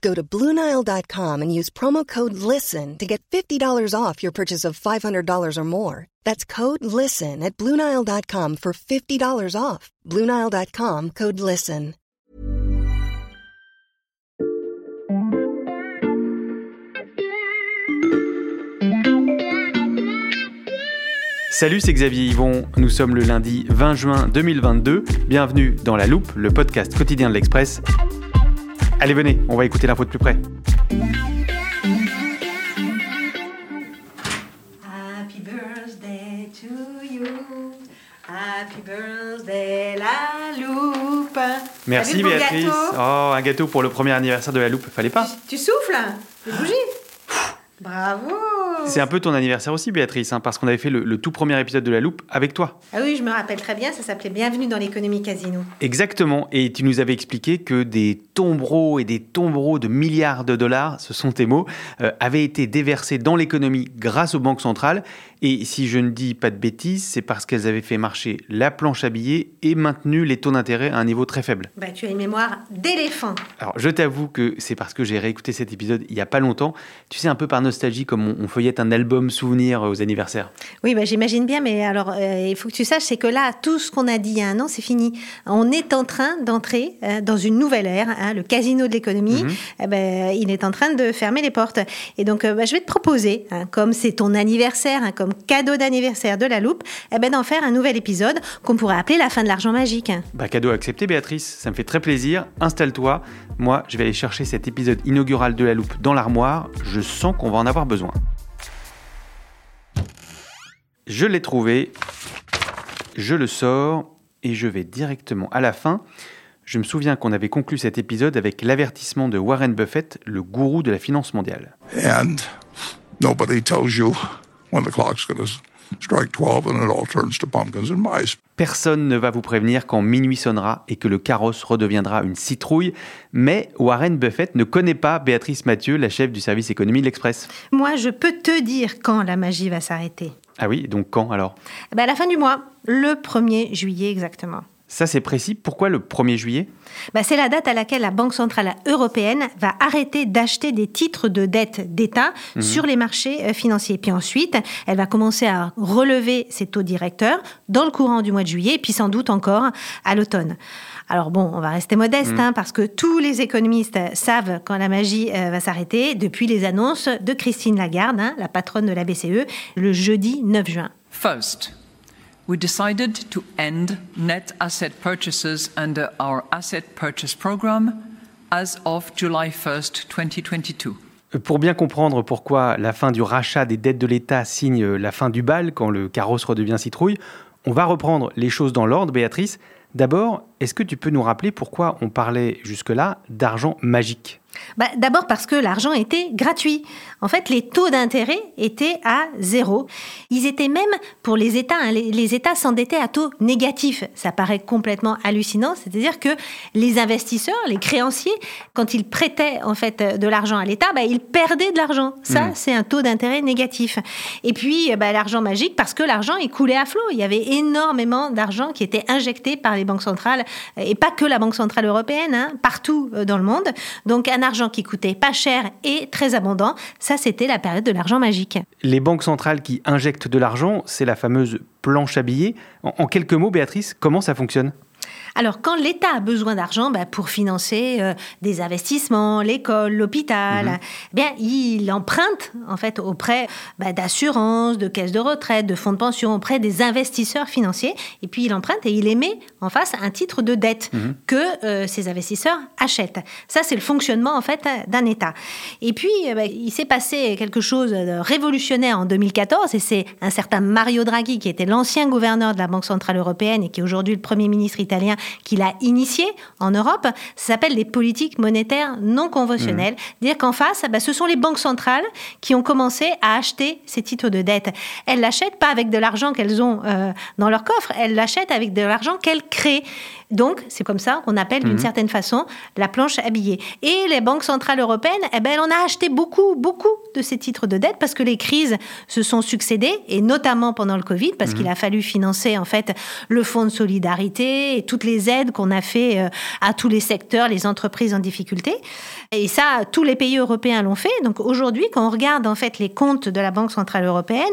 Go to BlueNile.com and use promo code LISTEN to get $50 off your purchase of $500 or more. That's code LISTEN at BlueNile.com for $50 off. BlueNile.com code LISTEN. Salut, c'est Xavier Yvon. Nous sommes le lundi 20 juin 2022. Bienvenue dans La Loupe, le podcast quotidien de l'Express. Allez, venez, on va écouter l'info de plus près. Happy birthday to you. Happy birthday la loupe. Merci Béatrice. Oh, un gâteau pour le premier anniversaire de La Loupe, fallait pas Tu souffles Les bougies Bravo C'est un peu ton anniversaire aussi Béatrice, hein, parce qu'on avait fait le, le tout premier épisode de La Loupe avec toi. Ah oui, je me rappelle très bien, ça s'appelait Bienvenue dans l'économie casino. Exactement, et tu nous avais expliqué que des tombereaux et des tombereaux de milliards de dollars, ce sont tes mots, euh, avaient été déversés dans l'économie grâce aux banques centrales. Et si je ne dis pas de bêtises, c'est parce qu'elles avaient fait marcher la planche à billets et maintenu les taux d'intérêt à un niveau très faible. Bah, tu as une mémoire d'éléphant. Alors, je t'avoue que c'est parce que j'ai réécouté cet épisode il y a pas longtemps. Tu sais, un peu par nostalgie, comme on, on feuillette un album souvenir aux anniversaires. Oui, bah, j'imagine bien, mais alors euh, il faut que tu saches, c'est que là, tout ce qu'on a dit il y a un an, c'est fini. On est en train d'entrer euh, dans une nouvelle ère, hein, le casino de l'économie. Mhm. Eh ben, il est en train de fermer les portes. Et donc, euh, bah, je vais te proposer, hein, comme c'est ton anniversaire, hein, comme cadeau d'anniversaire de la loupe, eh ben, d'en faire un nouvel épisode qu'on pourrait appeler la fin de l'argent magique. Bah, cadeau accepté, Béatrice. Ça me fait très plaisir. Installe-toi. Moi, je vais aller chercher cet épisode inaugural de la loupe dans l'armoire. Je sens qu'on va en avoir besoin. Je l'ai trouvé. Je le sors et je vais directement à la fin. Je me souviens qu'on avait conclu cet épisode avec l'avertissement de Warren Buffett, le gourou de la finance mondiale. and nobody tells you when the clock's going to strike 12 and it all turns to pumpkins and mice. Personne ne va vous prévenir quand minuit sonnera et que le carrosse redeviendra une citrouille, mais Warren Buffett ne connaît pas Béatrice Mathieu, la chef du service économie de l'Express. Moi, je peux te dire quand la magie va s'arrêter. Ah oui, donc quand alors Eh ben, à la fin du mois, le 1er juillet exactement. Ça c'est précis, pourquoi le 1er juillet? Bah, c'est la date à laquelle la Banque centrale européenne va arrêter d'acheter des titres de dette d'État sur les marchés euh, financiers. Puis ensuite, elle va commencer à relever ses taux directeurs dans le courant du mois de juillet, puis sans doute encore à l'automne. Alors bon, on va rester modeste, hein, parce que tous les économistes savent quand la magie euh, va s'arrêter depuis les annonces de Christine Lagarde, hein, la patronne de la BCE, le jeudi 9 juin. First, we decided to end net asset purchases under our asset purchase program as of July 1st, 2022. Euh, Pour bien comprendre pourquoi la fin du rachat des dettes de l'État signe la fin du bal quand le carrosse redevient citrouille, on va reprendre les choses dans l'ordre, Béatrice. D'abord, est-ce que tu peux nous rappeler pourquoi on parlait jusque-là d'argent magique? Bah, D'abord parce que l'argent était gratuit. En fait, les taux d'intérêt étaient à zéro. Ils étaient même, pour les États, hein, les, les États s'endettaient à taux négatif. Ça paraît complètement hallucinant. C'est-à-dire que les investisseurs, les créanciers, quand ils prêtaient en fait de l'argent à l'État, bah, ils perdaient de l'argent. Ça, c'est un taux d'intérêt négatif. Et puis, bah, l'argent magique, parce que l'argent, il coulait à flot. Il y avait énormément d'argent qui était injecté par les banques centrales, et pas que la Banque centrale européenne, hein, partout euh, dans le monde. Donc, un argent qui coûtait pas cher et très abondant. Ça, c'était la période de l'argent magique. Les banques centrales qui injectent de l'argent, c'est la fameuse planche à billets. En quelques mots, Béatrice, comment ça fonctionne? Alors, quand l'État a besoin d'argent bah, pour financer euh, des investissements, l'école, l'hôpital, Mhm. eh bien, il emprunte en fait auprès bah, d'assurances, de caisses de retraite, de fonds de pension, auprès des investisseurs financiers. Et puis, il emprunte et il émet en face un titre de dette que euh, ces investisseurs achètent. Ça, c'est le fonctionnement en fait d'un État. Et puis, euh, bah, il s'est passé quelque chose de révolutionnaire en 2014, et c'est un certain Mario Draghi, qui était l'ancien gouverneur de la Banque centrale européenne et qui est aujourd'hui le premier ministre italien, qui l'a initié en Europe. Ça s'appelle les politiques monétaires non conventionnelles. Dire qu'en face, bah, ce sont les banques centrales qui ont commencé à acheter ces titres de dette. Elles l'achètent pas avec de l'argent qu'elles ont euh, dans leur coffre, elles l'achètent avec de l'argent qu'elles créent. Donc, c'est comme ça qu'on appelle d'une certaine façon la planche à billets. Et les banques centrales européennes, eh ben, on a acheté beaucoup, beaucoup de ces titres de dette parce que les crises se sont succédées, et notamment pendant le Covid, parce qu'il a fallu financer en fait le fonds de solidarité et toutes les aides qu'on a fait euh, à tous les secteurs, les entreprises en difficulté. Et ça, tous les pays européens l'ont fait. Donc aujourd'hui, quand on regarde en fait les comptes de la Banque centrale européenne,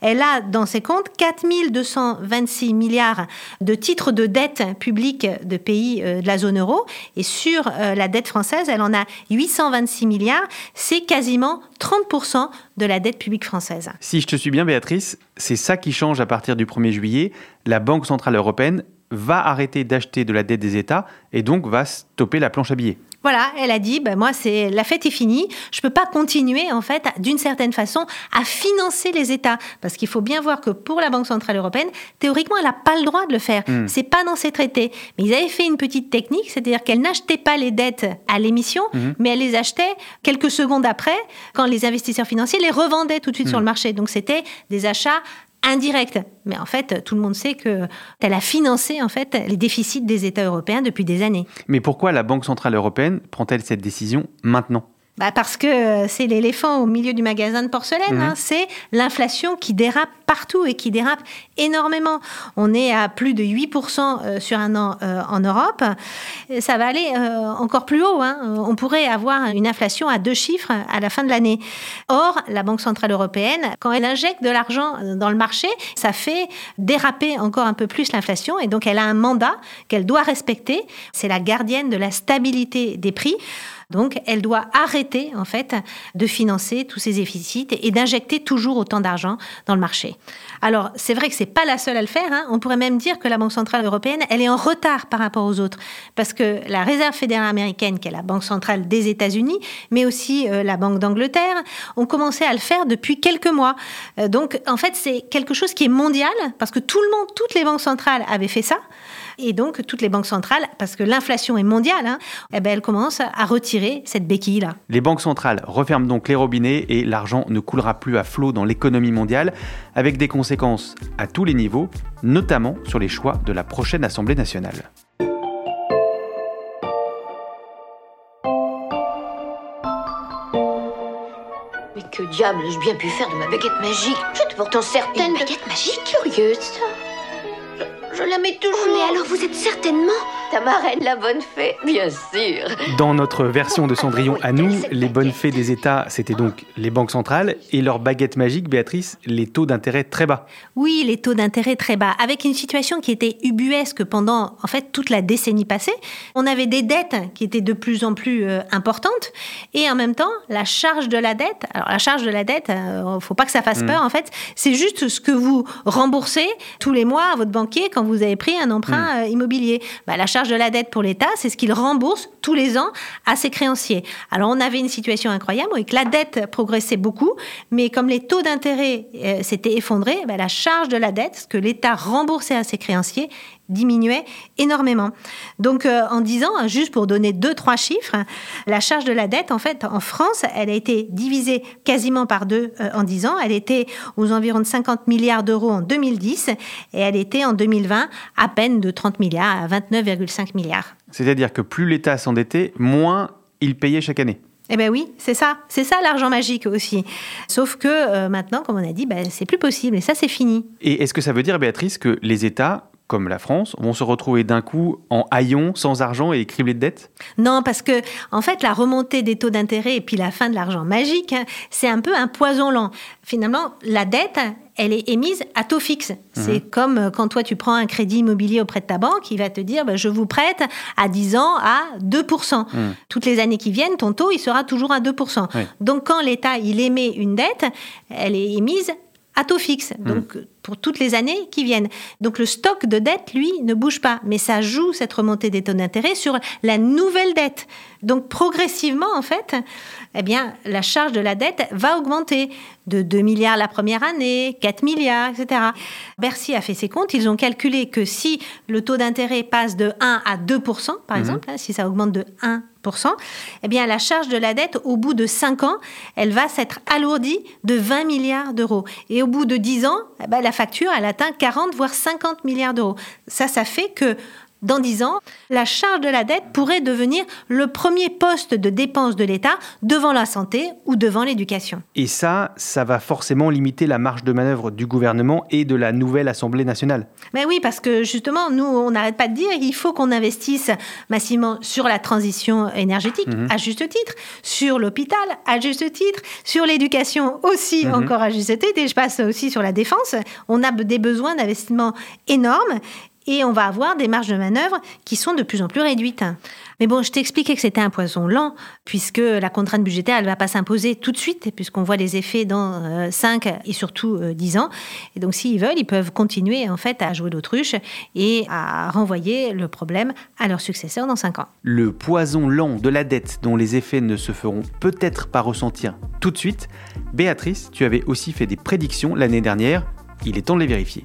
elle a dans ses comptes 4226 milliards de titres de dette publique de pays euh, de la zone euro. Et sur euh, la dette française, elle en a 826 milliards. C'est quasiment 30% de la dette publique française. Si je te suis bien, Béatrice, c'est ça qui change à partir du 1er juillet. La Banque Centrale Européenne va arrêter d'acheter de la dette des États et donc va stopper la planche à billets. Voilà, elle a dit, ben moi, c'est la fête est finie. Je peux pas continuer, en fait, d'une certaine façon, à financer les États, parce qu'il faut bien voir que pour la Banque centrale européenne, théoriquement, elle n'a pas le droit de le faire. C'est pas dans ses traités. Mais ils avaient fait une petite technique, c'est-à-dire qu'elle n'achetait pas les dettes à l'émission, mais elle les achetait quelques secondes après, quand les investisseurs financiers les revendaient tout de suite sur le marché. Donc c'était des achats indirects. Mais en fait, tout le monde sait que elle a financé en fait les déficits des États européens depuis des années. Mais pourquoi la Banque Centrale Européenne prend-elle cette décision maintenant? Bah parce que euh, c'est l'éléphant au milieu du magasin de porcelaine. hein. C'est l'inflation qui dérape partout et qui dérape énormément. On est à plus de 8% euh, sur un an euh, en Europe. Ça va aller encore plus haut. hein. On pourrait avoir une inflation à deux chiffres à la fin de l'année. Or, la Banque Centrale Européenne, quand elle injecte de l'argent dans le marché, ça fait déraper encore un peu plus l'inflation. Et donc, elle a un mandat qu'elle doit respecter. C'est la gardienne de la stabilité des prix. Donc, elle doit arrêter, en fait, de financer tous ces déficits et d'injecter toujours autant d'argent dans le marché. Alors, c'est vrai que c'est pas la seule à le faire. hein. On pourrait même dire que la Banque Centrale Européenne, elle est en retard par rapport aux autres. Parce que la Réserve fédérale américaine, qui est la Banque Centrale des États-Unis, mais aussi euh, la Banque d'Angleterre, ont commencé à le faire depuis quelques mois. Euh, donc, en fait, c'est quelque chose qui est mondial, parce que tout le monde, toutes les banques centrales avaient fait ça. Et donc, toutes les banques centrales, parce que l'inflation est mondiale, hein, eh ben, elles commencent à retirer cette béquille-là. Les banques centrales referment donc les robinets et l'argent ne coulera plus à flot dans l'économie mondiale, avec des conséquences à tous les niveaux, notamment sur les choix de la prochaine Assemblée nationale. Mais que diable ai-je bien pu faire de ma baguette magique? J'étais pourtant certaine Une de... baguette magique? Curieuse, ça. Je, je la mets toujours. Oh, mais alors vous êtes certainement Ta marraine, la bonne fée Bien sûr. Dans notre version de Cendrillon à nous, les bonnes fées des États, c'était donc les banques centrales et leur baguette magique, Béatrice, les taux d'intérêt très bas. Oui, les taux d'intérêt très bas, avec une situation qui était ubuesque pendant en fait toute la décennie passée. On avait des dettes qui étaient de plus en plus euh, importantes et en même temps la charge de la dette. Alors la charge de la dette, euh, faut pas que ça fasse peur en fait. C'est juste ce que vous remboursez tous les mois à votre banquier quand vous avez pris un emprunt euh, immobilier. Bah, la charge de la dette pour l'État, c'est ce qu'il rembourse tous les ans à ses créanciers. Alors on avait une situation incroyable où la dette progressait beaucoup, mais comme les taux d'intérêt euh, s'étaient effondrés, bah, la charge de la dette, ce que l'État remboursait à ses créanciers, diminuait énormément. Donc euh, en 10 ans, juste pour donner deux trois chiffres, la charge de la dette en fait en France, elle a été divisée quasiment par deux euh, en 10 ans, elle était aux environs de 50 milliards d'euros en 2010 et elle était en 2020 à peine de 30 milliards à 29,5 milliards. C'est-à-dire que plus l'État s'endettait, moins il payait chaque année. Eh ben oui, c'est ça, c'est ça l'argent magique aussi. Sauf que euh, maintenant, comme on a dit, ben, c'est plus possible et ça c'est fini. Et est-ce que ça veut dire, Béatrice, que les États comme la France, vont se retrouver d'un coup en haillons, sans argent et criblés de dettes? Non, parce que en fait, la remontée des taux d'intérêt et puis la fin de l'argent magique, hein, c'est un peu un poison lent. Finalement, la dette, elle est émise à taux fixe. C'est comme euh, quand toi tu prends un crédit immobilier auprès de ta banque, il va te dire bah, je vous prête à 10 ans à 2%. Toutes les années qui viennent, ton taux il sera toujours à 2%. Oui. Donc quand l'État il émet une dette, elle est émise à taux fixe, donc pour toutes les années qui viennent. Donc le stock de dette, lui, ne bouge pas, mais ça joue cette remontée des taux d'intérêt sur la nouvelle dette. Donc progressivement, en fait, eh bien, la charge de la dette va augmenter de 2 milliards la première année, 4 milliards, etc. Bercy a fait ses comptes, ils ont calculé que si le taux d'intérêt passe de 1 à 2 par exemple, hein, si ça augmente de 1 eh bien, la charge de la dette, au bout de 5 ans, elle va s'être alourdie de 20 milliards d'euros. Et au bout de 10 ans, eh ben, la facture, elle atteint 40, voire 50 milliards d'euros. Ça, ça fait que dans 10 ans, la charge de la dette pourrait devenir le premier poste de dépense de l'État devant la santé ou devant l'éducation. Et ça, ça va forcément limiter la marge de manœuvre du gouvernement et de la nouvelle Assemblée nationale. Mais oui, parce que justement, nous, on n'arrête pas de dire il faut qu'on investisse massivement sur la transition énergétique, à juste titre, sur l'hôpital, à juste titre, sur l'éducation aussi, encore à juste titre, et je passe aussi sur la défense. On a des besoins d'investissement énormes et on va avoir des marges de manœuvre qui sont de plus en plus réduites. Mais bon, je t'expliquais que c'était un poison lent, puisque la contrainte budgétaire, elle ne va pas s'imposer tout de suite, puisqu'on voit les effets dans 5 et surtout euh, 10 ans. Et donc, s'ils veulent, ils peuvent continuer en fait à jouer l'autruche et à renvoyer le problème à leurs successeurs dans 5 ans. Le poison lent de la dette dont les effets ne se feront peut-être pas ressentir tout de suite. Béatrice, tu avais aussi fait des prédictions l'année dernière. Il est temps de les vérifier.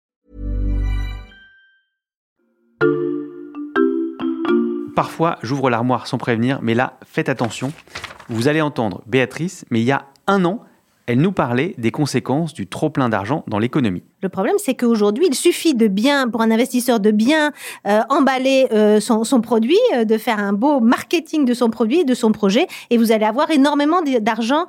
Parfois, j'ouvre l'armoire sans prévenir, mais là, faites attention. Vous allez entendre Béatrice, mais il y a un an, elle nous parlait des conséquences du trop-plein d'argent dans l'économie. Le problème, c'est qu'aujourd'hui, il suffit de bien, pour un investisseur, de bien euh, emballer euh, son, son produit, euh, de faire un beau marketing de son produit, de son projet, et vous allez avoir énormément d'argent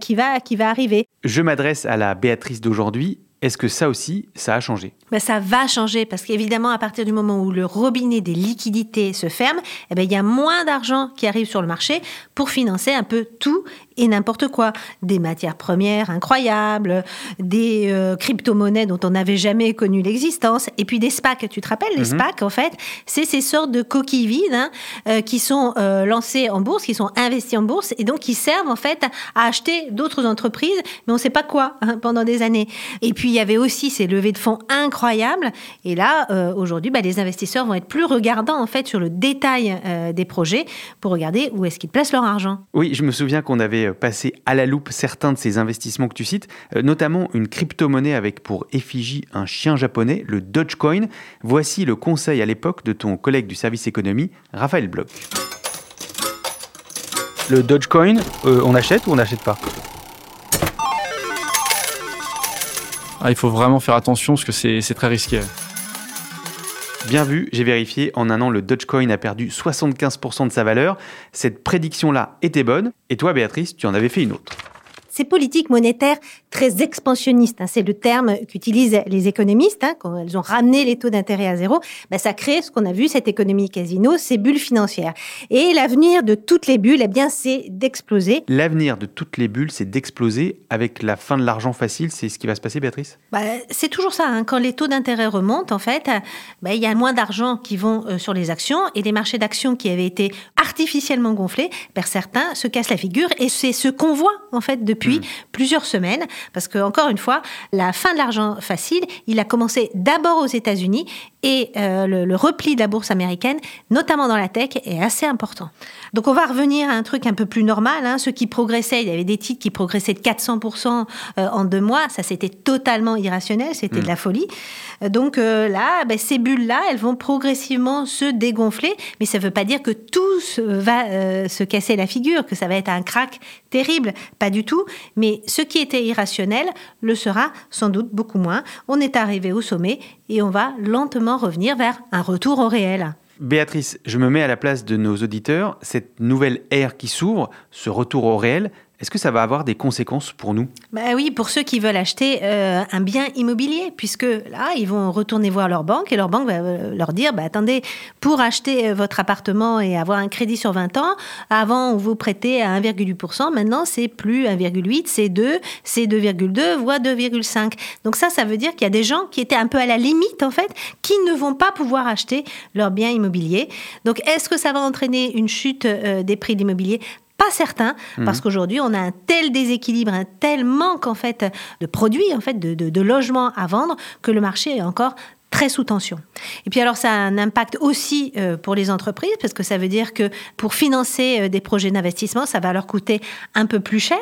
qui, va, qui va arriver. Je m'adresse à la Béatrice d'aujourd'hui. Est-ce que ça aussi, ça a changé? Ben, ça va changer parce qu'évidemment, à partir du moment où le robinet des liquidités se ferme, eh ben, il y a moins d'argent qui arrive sur le marché pour financer un peu tout et n'importe quoi. Des matières premières incroyables, des euh, crypto-monnaies dont on n'avait jamais connu l'existence, et puis des SPAC. Tu te rappelles, les SPAC, en fait, c'est ces sortes de coquilles vides hein, euh, qui sont euh, lancées en bourse, qui sont investies en bourse, et donc qui servent en fait à acheter d'autres entreprises, mais on ne sait pas quoi hein, pendant des années. Et puis il y avait aussi ces levées de fonds incroyables, et là, euh, aujourd'hui, bah, les investisseurs vont être plus regardants en fait sur le détail euh, des projets pour regarder où est-ce qu'ils placent leur argent. Oui, je me souviens qu'on avait passé à la loupe certains de ces investissements que tu cites, euh, notamment une crypto-monnaie avec pour effigie un chien japonais, le Dogecoin. Voici le conseil à l'époque de ton collègue du service économie, Raphaël Bloch. Le Dogecoin, euh, on achète ou on n'achète pas? Ah, il faut vraiment faire attention parce que c'est très risqué. Bien vu, j'ai vérifié, en un an, le Dogecoin a perdu 75% de sa valeur. Cette prédiction-là était bonne. Et toi, Béatrice, tu en avais fait une autre. Ces politiques monétaires très expansionnistes, hein, c'est le terme qu'utilisent les économistes, hein, quand elles ont ramené les taux d'intérêt à zéro, ben, ça crée ce qu'on a vu, cette économie casino, ces bulles financières. Et l'avenir de toutes les bulles, eh bien, c'est d'exploser. L'avenir de toutes les bulles, c'est d'exploser avec la fin de l'argent facile. C'est ce qui va se passer, Béatrice? Bah, c'est toujours ça. hein. Quand les taux d'intérêt remontent, en fait, bah, il y a moins d'argent qui vont euh, sur les actions et les marchés d'actions qui avaient été artificiellement gonflés, ben, certains se cassent la figure et c'est ce qu'on voit en fait depuis plusieurs semaines. Parce que encore une fois, la fin de l'argent facile, il a commencé d'abord aux États-Unis et euh, le, le repli de la bourse américaine, notamment dans la tech, est assez important. Donc on va revenir à un truc un peu plus normal. Hein. Ceux qui progressaient, il y avait des titres qui progressaient de 400% euh, en deux mois. Ça, c'était totalement irrationnel, c'était de la folie. Donc euh, là, ben, ces bulles-là, elles vont progressivement se dégonfler, mais ça ne veut pas dire que tout va euh, se casser la figure, que ça va être un crack terrible, pas du tout. Mais ce qui était irrationnel le sera sans doute beaucoup moins. On est arrivé au sommet et on va lentement revenir vers un retour au réel. Béatrice, je me mets à la place de nos auditeurs. Cette nouvelle ère qui s'ouvre, ce retour au réel, est-ce que ça va avoir des conséquences pour nous? Bah Oui, pour ceux qui veulent acheter euh, un bien immobilier, puisque là, ils vont retourner voir leur banque et leur banque va euh, leur dire, bah, attendez, pour acheter euh, votre appartement et avoir un crédit sur 20 ans, avant, on vous prêtait à 1,8%, maintenant, c'est plus 1,8, c'est 2, c'est 2,2, voire 2,5. Donc ça, ça veut dire qu'il y a des gens qui étaient un peu à la limite, en fait, qui ne vont pas pouvoir acheter leur bien immobilier. Donc, est-ce que ça va entraîner une chute des prix de l'immobilier? Pas certain, parce mhm. qu'aujourd'hui, on a un tel déséquilibre, un tel manque en fait de produits, en fait, de, de logements à vendre, que le marché est encore sous tension. Et puis alors ça a un impact aussi euh, pour les entreprises parce que ça veut dire que pour financer euh, des projets d'investissement, ça va leur coûter un peu plus cher.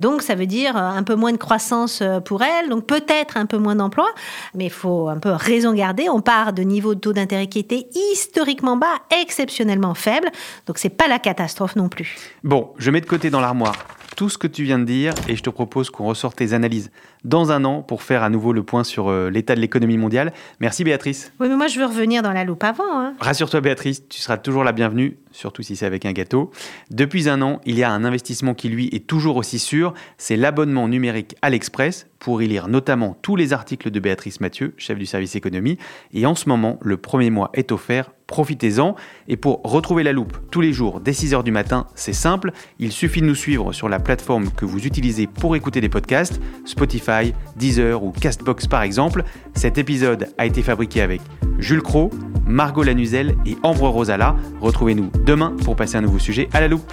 Donc ça veut dire euh, un peu moins de croissance pour elles, donc peut-être un peu moins d'emplois, mais il faut un peu raison garder. On part de niveaux de taux d'intérêt qui étaient historiquement bas, exceptionnellement faibles, donc c'est pas la catastrophe non plus. Bon, je mets de côté dans l'armoire tout ce que tu viens de dire et je te propose qu'on ressorte tes analyses dans un an pour faire à nouveau le point sur euh, l'état de l'économie mondiale. Merci Béatrice. Oui, mais moi je veux revenir dans la loupe avant. Hein. Rassure-toi Béatrice, tu seras toujours la bienvenue, surtout si c'est avec un gâteau. Depuis un an, il y a un investissement qui lui est toujours aussi sûr, c'est l'abonnement numérique à l'Express pour y lire notamment tous les articles de Béatrice Mathieu, chef du service économie. Et en ce moment, le premier mois est offert profitez-en. Et pour retrouver la loupe tous les jours dès 6h du matin, c'est simple, il suffit de nous suivre sur la plateforme que vous utilisez pour écouter des podcasts, Spotify, Deezer ou Castbox par exemple. Cet épisode a été fabriqué avec Jules Cro, Margot Lanuzel et Ambre Rosala. Retrouvez-nous demain pour passer un nouveau sujet à la loupe.